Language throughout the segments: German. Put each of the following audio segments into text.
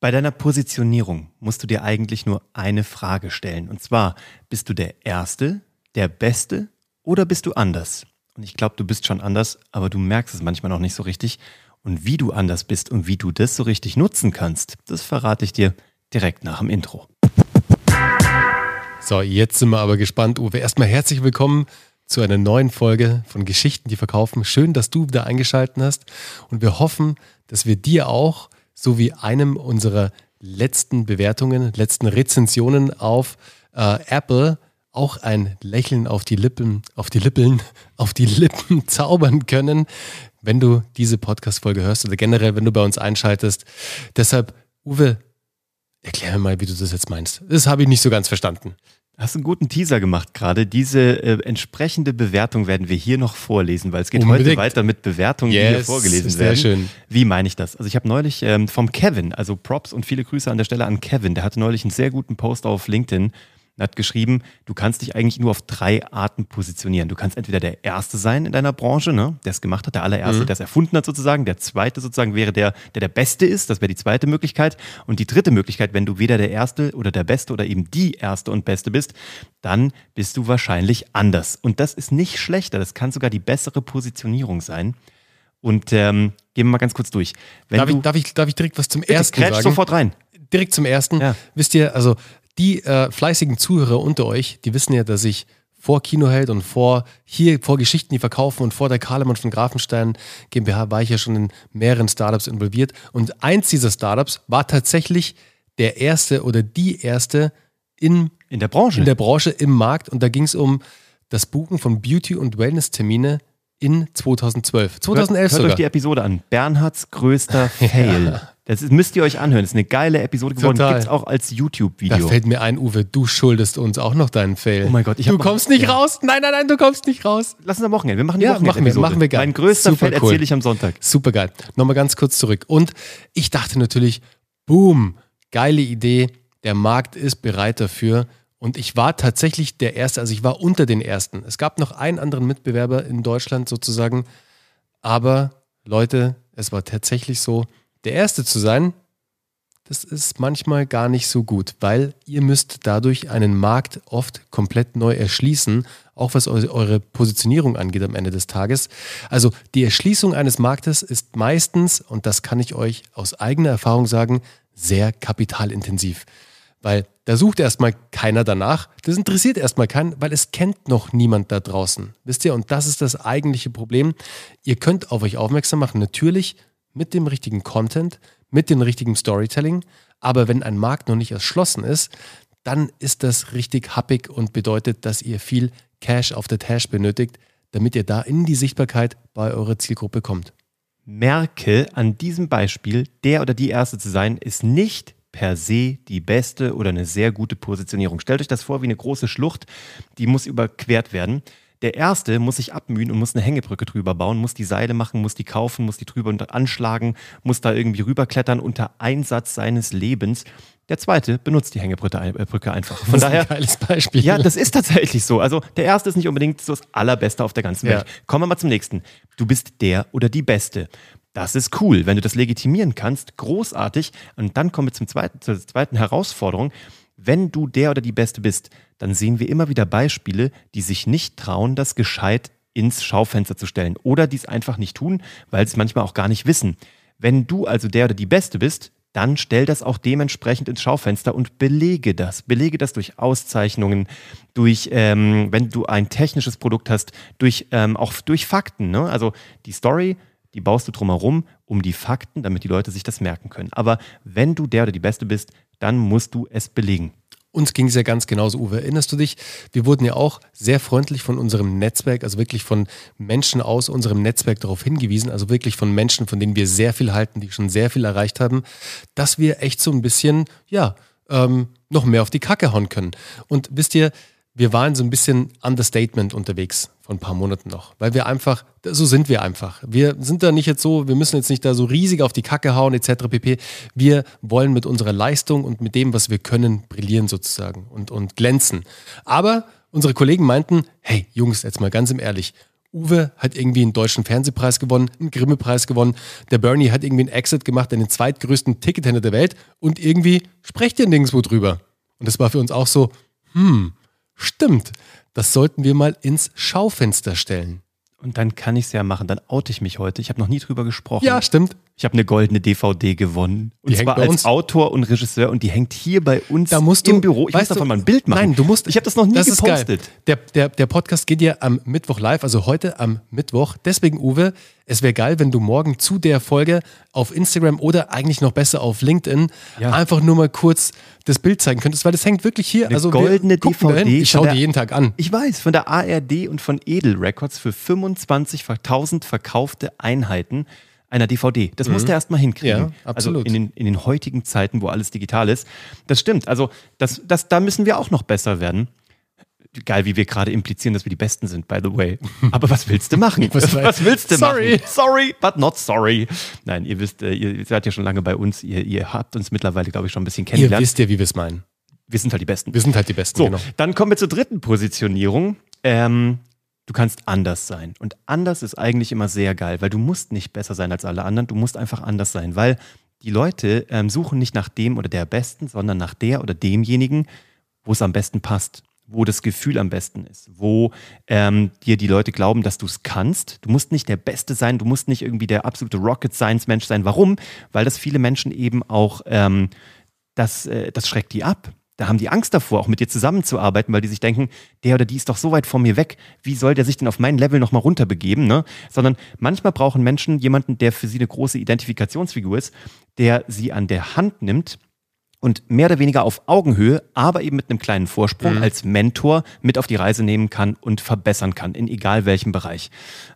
Bei deiner Positionierung musst du dir eigentlich nur eine Frage stellen. Und zwar, bist du der Erste, der Beste oder bist du anders? Und ich glaube, du bist schon anders, aber du merkst es manchmal noch nicht so richtig. Und wie du anders bist und wie du das so richtig nutzen kannst, das verrate ich dir direkt nach dem Intro. So, jetzt sind wir aber gespannt, Uwe. Erstmal herzlich willkommen zu einer neuen Folge von Geschichten, die verkaufen. Schön, dass du wieder eingeschaltet hast. Und wir hoffen, dass wir dir auch sowie einem unserer letzten Bewertungen, letzten Rezensionen auf äh, Apple auch ein Lächeln auf die Lippen, auf die Lippen, auf die Lippen zaubern können, wenn du diese Podcast-Folge hörst oder generell, wenn du bei uns einschaltest. Deshalb, Uwe, erklär mir mal, wie du das jetzt meinst. Das habe ich nicht so ganz verstanden. Hast einen guten Teaser gemacht gerade. Diese äh, entsprechende Bewertung werden wir hier noch vorlesen, weil es geht Unbedingt. heute weiter mit Bewertungen, yes, die hier vorgelesen sehr werden. Sehr schön. Wie meine ich das? Also ich habe neulich ähm, vom Kevin, also Props und viele Grüße an der Stelle an Kevin, der hatte neulich einen sehr guten Post auf LinkedIn er hat geschrieben, du kannst dich eigentlich nur auf drei Arten positionieren. Du kannst entweder der Erste sein in deiner Branche, ne, der es gemacht hat, der allererste, mhm. der es erfunden hat sozusagen. Der Zweite sozusagen wäre der, der der Beste ist. Das wäre die zweite Möglichkeit. Und die dritte Möglichkeit, wenn du weder der Erste oder der Beste oder eben die Erste und Beste bist, dann bist du wahrscheinlich anders. Und das ist nicht schlechter. Das kann sogar die bessere Positionierung sein. Und ähm, gehen wir mal ganz kurz durch. Darf ich, darf, ich, darf ich direkt was zum Bitte, Ersten sagen? sofort rein direkt zum ersten. Ja. Wisst ihr, also die äh, fleißigen Zuhörer unter euch, die wissen ja, dass ich vor Kinoheld und vor hier vor Geschichten, die verkaufen und vor der Kahlemann von Grafenstein GmbH war ich ja schon in mehreren Startups involviert. Und eins dieser Startups war tatsächlich der erste oder die erste in, in der Branche. In der Branche im Markt. Und da ging es um das Buchen von Beauty- und Wellness-Termine in 2012. 2011 hört, hört sogar. euch die Episode an. Bernhards größter Fail. Ja. Das ist, müsst ihr euch anhören. Das ist eine geile Episode geworden. Gibt es auch als YouTube-Video. Da fällt mir ein, Uwe, du schuldest uns auch noch deinen Fail. Oh mein Gott, ich Du kommst nicht ja. raus. Nein, nein, nein, du kommst nicht raus. Lass uns am Wochenende. Wir machen die ja, machen wir, machen wir geil. Mein größter Super Fail cool. erzähle ich am Sonntag. Super geil. Nochmal ganz kurz zurück. Und ich dachte natürlich, boom, geile Idee. Der Markt ist bereit dafür. Und ich war tatsächlich der Erste, also ich war unter den Ersten. Es gab noch einen anderen Mitbewerber in Deutschland sozusagen. Aber Leute, es war tatsächlich so, der Erste zu sein, das ist manchmal gar nicht so gut, weil ihr müsst dadurch einen Markt oft komplett neu erschließen, auch was eure Positionierung angeht am Ende des Tages. Also die Erschließung eines Marktes ist meistens, und das kann ich euch aus eigener Erfahrung sagen, sehr kapitalintensiv. Weil da sucht erstmal keiner danach. Das interessiert erstmal keinen, weil es kennt noch niemand da draußen. Wisst ihr? Und das ist das eigentliche Problem. Ihr könnt auf euch aufmerksam machen, natürlich mit dem richtigen Content, mit dem richtigen Storytelling. Aber wenn ein Markt noch nicht erschlossen ist, dann ist das richtig happig und bedeutet, dass ihr viel Cash auf der Tash benötigt, damit ihr da in die Sichtbarkeit bei eurer Zielgruppe kommt. Merke an diesem Beispiel, der oder die Erste zu sein, ist nicht per se die beste oder eine sehr gute Positionierung. Stellt euch das vor wie eine große Schlucht, die muss überquert werden. Der erste muss sich abmühen und muss eine Hängebrücke drüber bauen, muss die Seile machen, muss die kaufen, muss die drüber anschlagen, muss da irgendwie rüberklettern unter Einsatz seines Lebens. Der zweite benutzt die Hängebrücke äh, einfach. Von daher, ein geiles Beispiel. Ja, das ist tatsächlich so. Also der erste ist nicht unbedingt so das Allerbeste auf der ganzen Welt. Ja. Kommen wir mal zum nächsten. Du bist der oder die Beste. Das ist cool, wenn du das legitimieren kannst, großartig. Und dann kommen wir zum zweiten, zur zweiten Herausforderung. Wenn du der oder die Beste bist, dann sehen wir immer wieder Beispiele, die sich nicht trauen, das gescheit ins Schaufenster zu stellen oder dies einfach nicht tun, weil sie es manchmal auch gar nicht wissen. Wenn du also der oder die Beste bist, dann stell das auch dementsprechend ins Schaufenster und belege das. Belege das durch Auszeichnungen, durch, ähm, wenn du ein technisches Produkt hast, durch, ähm, auch durch Fakten. Ne? Also die Story, die baust du drumherum um die Fakten, damit die Leute sich das merken können. Aber wenn du der oder die Beste bist, dann musst du es belegen. Uns ging es ja ganz genauso, Uwe. Erinnerst du dich? Wir wurden ja auch sehr freundlich von unserem Netzwerk, also wirklich von Menschen aus unserem Netzwerk darauf hingewiesen, also wirklich von Menschen, von denen wir sehr viel halten, die schon sehr viel erreicht haben, dass wir echt so ein bisschen, ja, ähm, noch mehr auf die Kacke hauen können. Und wisst ihr, wir waren so ein bisschen Understatement unterwegs vor ein paar Monaten noch, weil wir einfach, so sind wir einfach. Wir sind da nicht jetzt so, wir müssen jetzt nicht da so riesig auf die Kacke hauen etc. pp. Wir wollen mit unserer Leistung und mit dem, was wir können, brillieren sozusagen und, und glänzen. Aber unsere Kollegen meinten, hey Jungs, jetzt mal ganz im Ehrlich, Uwe hat irgendwie einen deutschen Fernsehpreis gewonnen, einen Grimme-Preis gewonnen. Der Bernie hat irgendwie einen Exit gemacht, den zweitgrößten Tickethändler der Welt. Und irgendwie sprecht ihr nirgendwo drüber. Und das war für uns auch so, hm, stimmt. Das sollten wir mal ins Schaufenster stellen. Und dann kann ich es ja machen. Dann oute ich mich heute. Ich habe noch nie drüber gesprochen. Ja, stimmt. Ich habe eine goldene DVD gewonnen. Und Die zwar als uns. Autor und Regisseur. Und die hängt hier bei uns Da musst im du, Büro. Ich muss davon du, mal ein Bild machen. Nein, du musst. Ich habe das noch nie das gepostet. Der, der, der Podcast geht ja am Mittwoch live, also heute am Mittwoch. Deswegen, Uwe, es wäre geil, wenn du morgen zu der Folge auf Instagram oder eigentlich noch besser auf LinkedIn Ja. einfach nur mal kurz das Bild zeigen könntest, weil das hängt wirklich hier. Eine also goldene DVD. Ich schaue die jeden Tag an. Ich weiß, von der ARD und von Edel Records für 25.000 verkaufte Einheiten einer DVD. Das musst du erst mal hinkriegen. Mhm. Ja, absolut. Also in den, in den heutigen Zeiten, wo alles digital ist. Das stimmt. Also das, das, da müssen wir auch noch besser werden. Geil, wie wir gerade implizieren, dass wir die Besten sind, by the way. Aber was willst du machen? Was- was, willst du Sorry. machen? Sorry, but not sorry. Nein, ihr wisst, äh, ihr seid ja schon lange bei uns. Ihr, ihr habt uns mittlerweile, glaube ich, schon ein bisschen Ihr kennengelernt. wisst ja, wie wir es meinen. wir sind halt die Besten. Wir sind halt die Besten, So, genau. dann kommen wir zur dritten Positionierung. Ähm, du kannst anders sein. Und anders ist eigentlich immer sehr geil, weil du musst nicht besser sein als alle anderen, du musst einfach anders sein, weil die Leute ähm, suchen nicht nach dem oder der Besten, sondern nach der oder demjenigen, wo es am besten passt, wo das Gefühl am besten ist, wo ähm, dir die Leute glauben, dass du es kannst. Du musst nicht der Beste sein, du musst nicht irgendwie der absolute Rocket Science Mensch sein. Warum? Weil das viele Menschen eben auch, ähm, das, äh, das schreckt die ab. Da haben die Angst davor, auch mit dir zusammenzuarbeiten, weil die sich denken, der oder die ist doch so weit von mir weg. Wie soll der sich denn auf mein Level nochmal runterbegeben? Ne? Sondern manchmal brauchen Menschen jemanden, der für sie eine große Identifikationsfigur ist, der sie an der Hand nimmt und mehr oder weniger auf Augenhöhe, aber eben mit einem kleinen Vorsprung als Mentor mit auf die Reise nehmen kann und verbessern kann, in egal welchem Bereich.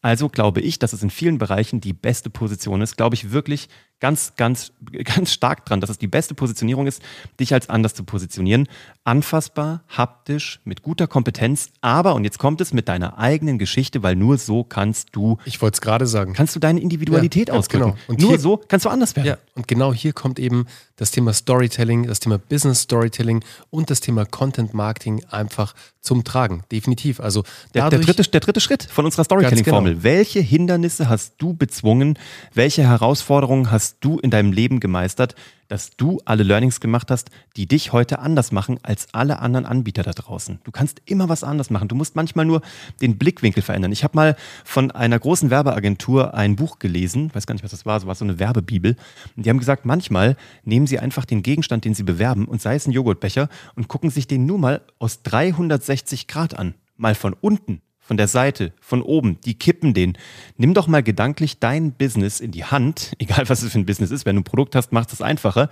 Also glaube ich, dass es in vielen Bereichen die beste Position ist. Glaube ich wirklich ganz, ganz, ganz stark dran, dass es die beste Positionierung ist, dich als anders zu positionieren. Anfassbar, haptisch, mit guter Kompetenz, aber, und jetzt kommt es mit deiner eigenen Geschichte, weil nur so kannst du, Ich wollte es gerade sagen. kannst du deine Individualität Ja, ausdrücken. genau. Und nur hier- so kannst du anders werden. Ja, und genau hier kommt eben das Thema Storytelling, das Thema Business Storytelling und das Thema Content Marketing einfach zum Tragen. Definitiv. Also Der, der, dritte, der dritte Schritt von unserer Storytelling-Formel. Welche Hindernisse hast du bezwungen? Welche Herausforderungen hast du in deinem Leben gemeistert, dass du alle Learnings gemacht hast, die dich heute anders machen als alle anderen Anbieter da draußen? Du kannst immer was anders machen. Du musst manchmal nur den Blickwinkel verändern. Ich habe mal von einer großen Werbeagentur ein Buch gelesen, weiß gar nicht, was das war, so war so eine Werbebibel. Und die haben gesagt, manchmal nehmen sie einfach den Gegenstand, den sie bewerben, und sei es ein Joghurtbecher, und gucken sich den nur mal aus 360 Grad an. Mal von unten, von der Seite, von oben, die kippen den. Nimm doch mal gedanklich dein Business in die Hand, egal was es für ein Business ist. Wenn du ein Produkt hast, macht es einfacher.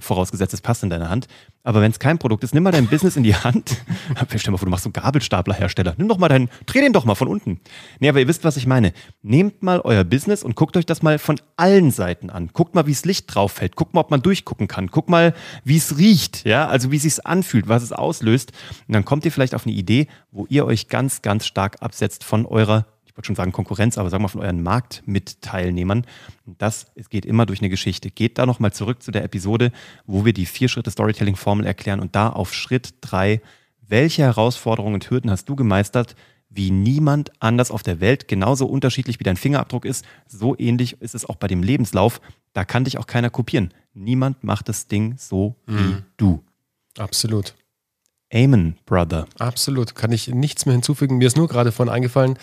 Vorausgesetzt, es passt in deine Hand. Aber wenn es kein Produkt ist, nimm mal dein Business in die Hand. Stell dir mal vor, du machst so Gabelstaplerhersteller. Nimm doch mal deinen, dreh den doch mal von unten. Nee, aber ihr wisst, was ich meine. Nehmt mal euer Business und guckt euch das mal von allen Seiten an. Guckt mal, wie das Licht drauf fällt. Guckt mal, ob man durchgucken kann. Guckt mal, wie es riecht. Ja, also wie es anfühlt, was es auslöst. Und dann kommt ihr vielleicht auf eine Idee, wo ihr euch ganz, ganz stark absetzt von eurer wollte schon sagen Konkurrenz, aber sagen wir von euren Marktmitteilnehmern. Und das es geht immer durch eine Geschichte. Geht da nochmal zurück zu der Episode, wo wir die vier Schritte Storytelling-Formel erklären und da auf Schritt drei, welche Herausforderungen und Hürden hast du gemeistert, wie niemand anders auf der Welt, genauso unterschiedlich wie dein Fingerabdruck ist, so ähnlich ist es auch bei dem Lebenslauf. Da kann dich auch keiner kopieren. Niemand macht das Ding so wie du. Absolut. Amen, Brother. Absolut. Kann ich nichts mehr hinzufügen. Mir ist nur gerade vorhin eingefallen,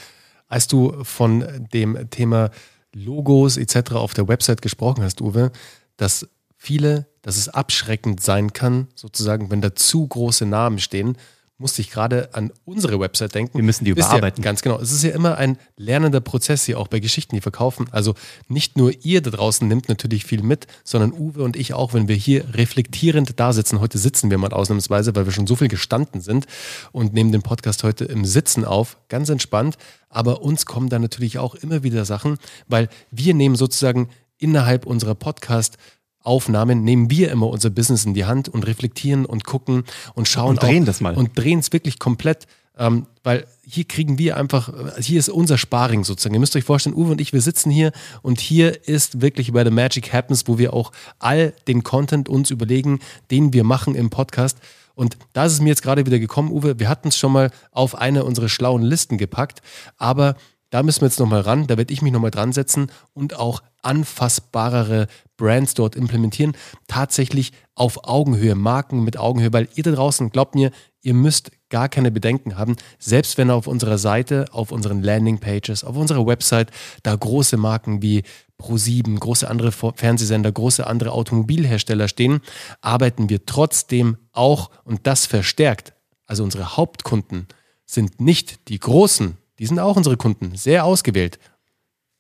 als du von dem Thema Logos etc. auf der Website gesprochen hast, Uwe, dass viele, dass es abschreckend sein kann, sozusagen, wenn da zu große Namen stehen, musste ich gerade an unsere Website denken. Wir müssen die überarbeiten. Ihr, ganz genau. Es ist ja immer ein lernender Prozess hier auch bei Geschichten, die verkaufen. Also nicht nur ihr da draußen nimmt natürlich viel mit, sondern Uwe und ich auch, wenn wir hier reflektierend da sitzen. Heute sitzen wir mal ausnahmsweise, weil wir schon so viel gestanden sind und nehmen den Podcast heute im Sitzen auf, ganz entspannt. Aber uns kommen da natürlich auch immer wieder Sachen, weil wir nehmen sozusagen innerhalb unserer Podcast Aufnahmen nehmen wir immer unser Business in die Hand und reflektieren und gucken und schauen Und drehen auch, das mal. und drehen es wirklich komplett, ähm, weil hier kriegen wir einfach, hier ist unser Sparring sozusagen. Ihr müsst euch vorstellen, Uwe und ich, wir sitzen hier und hier ist wirklich where the magic happens, wo wir auch all den Content uns überlegen, den wir machen im Podcast. Und da ist es mir jetzt gerade wieder gekommen, Uwe, wir hatten es schon mal auf eine unserer schlauen Listen gepackt, aber da müssen wir jetzt nochmal ran, da werde ich mich nochmal dran setzen und auch anfassbarere Brands dort implementieren. Tatsächlich auf Augenhöhe, Marken mit Augenhöhe, weil ihr da draußen, glaubt mir, ihr müsst gar keine Bedenken haben, selbst wenn auf unserer Seite, auf unseren Landingpages, auf unserer Website da große Marken wie Pro7, große andere Fernsehsender, große andere Automobilhersteller stehen, arbeiten wir trotzdem auch und das verstärkt. Also unsere Hauptkunden sind nicht die großen, die sind auch unsere Kunden, sehr ausgewählt.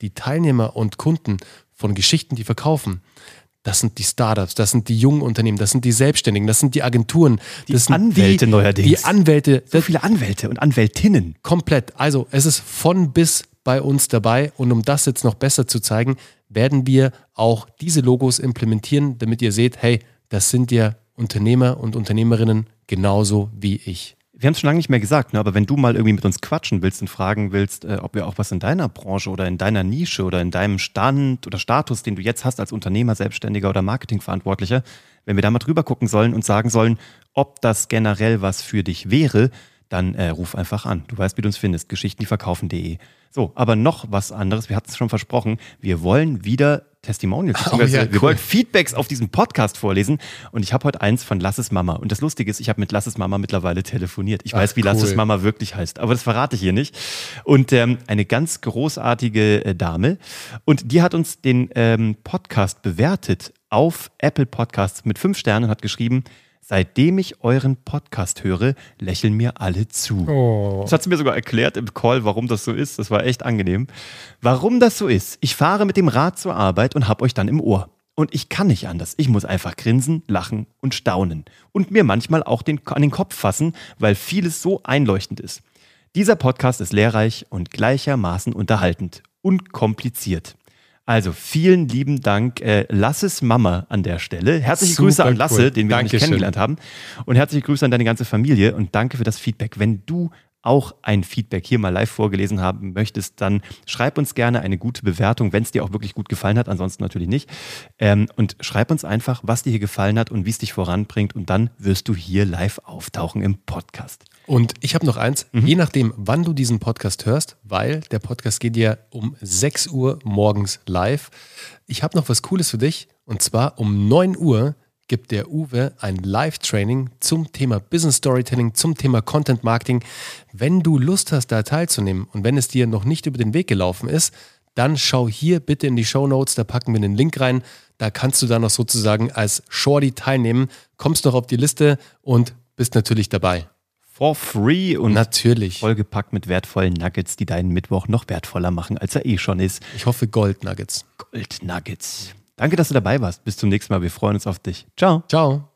Die Teilnehmer und Kunden von Geschichten, die verkaufen, das sind die Startups, das sind die jungen Unternehmen, das sind die Selbstständigen, das sind die Agenturen, die das sind Anwälte die, neuerdings. Die Anwälte. So viele Anwälte und Anwältinnen. Komplett. Also es ist von bis bei uns dabei und um das jetzt noch besser zu zeigen, werden wir auch diese Logos implementieren, damit ihr seht, hey, das sind ja Unternehmer und Unternehmerinnen genauso wie ich wir haben es schon lange nicht mehr gesagt, ne? aber wenn du mal irgendwie mit uns quatschen willst und fragen willst, äh, ob wir auch was in deiner Branche oder in deiner Nische oder in deinem Stand oder Status, den du jetzt hast als Unternehmer, Selbstständiger oder Marketingverantwortlicher, wenn wir da mal drüber gucken sollen und sagen sollen, ob das generell was für dich wäre, dann äh, ruf einfach an. Du weißt, wie du uns findest. Geschichtendieverkaufen.de. So, aber noch was anderes. Wir hatten es schon versprochen. Wir wollen wieder Testimonials, oh, ja, cool. wir wollen Feedbacks auf diesem Podcast vorlesen. Und ich habe heute eins von Lasses Mama. Und das Lustige ist, ich habe mit Lasses Mama mittlerweile telefoniert. Ich Ach, weiß, wie cool. Lasses Mama wirklich heißt, aber das verrate ich hier nicht. Und ähm, eine ganz großartige äh, Dame. Und die hat uns den ähm, Podcast bewertet auf Apple Podcasts mit fünf Sternen und hat geschrieben, Seitdem ich euren Podcast höre, lächeln mir alle zu. Oh. Das hat sie mir sogar erklärt im Call, warum das so ist. Das war echt angenehm. Warum das so ist? Ich fahre mit dem Rad zur Arbeit und hab euch dann im Ohr. Und ich kann nicht anders. Ich muss einfach grinsen, lachen und staunen. Und mir manchmal auch den, an den Kopf fassen, weil vieles so einleuchtend ist. Dieser Podcast ist lehrreich und gleichermaßen unterhaltend und kompliziert. Also vielen lieben Dank, äh, Lasses Mama an der Stelle. Herzliche Super Grüße an Lasse, cool. den wir nicht kennengelernt haben. Und herzliche Grüße an deine ganze Familie und danke für das Feedback. Wenn du auch ein Feedback hier mal live vorgelesen haben möchtest, dann schreib uns gerne eine gute Bewertung, wenn es dir auch wirklich gut gefallen hat, ansonsten natürlich nicht. Ähm, und schreib uns einfach, was dir hier gefallen hat und wie es dich voranbringt und dann wirst du hier live auftauchen im Podcast. Und ich habe noch eins, mhm. je nachdem, wann du diesen Podcast hörst, weil der Podcast geht ja um 6 Uhr morgens live. Ich habe noch was Cooles für dich und zwar um 9 Uhr gibt der Uwe ein Live-Training zum Thema Business Storytelling, zum Thema Content Marketing. Wenn du Lust hast, da teilzunehmen und wenn es dir noch nicht über den Weg gelaufen ist, dann schau hier bitte in die Show Notes, da packen wir den Link rein. Da kannst du dann noch sozusagen als Shorty teilnehmen, kommst noch auf die Liste und bist natürlich dabei. For free und natürlich vollgepackt mit wertvollen Nuggets, die deinen Mittwoch noch wertvoller machen, als er eh schon ist. Ich hoffe Gold Nuggets. Gold Nuggets. Danke, dass du dabei warst. Bis zum nächsten Mal. Wir freuen uns auf dich. Ciao. Ciao.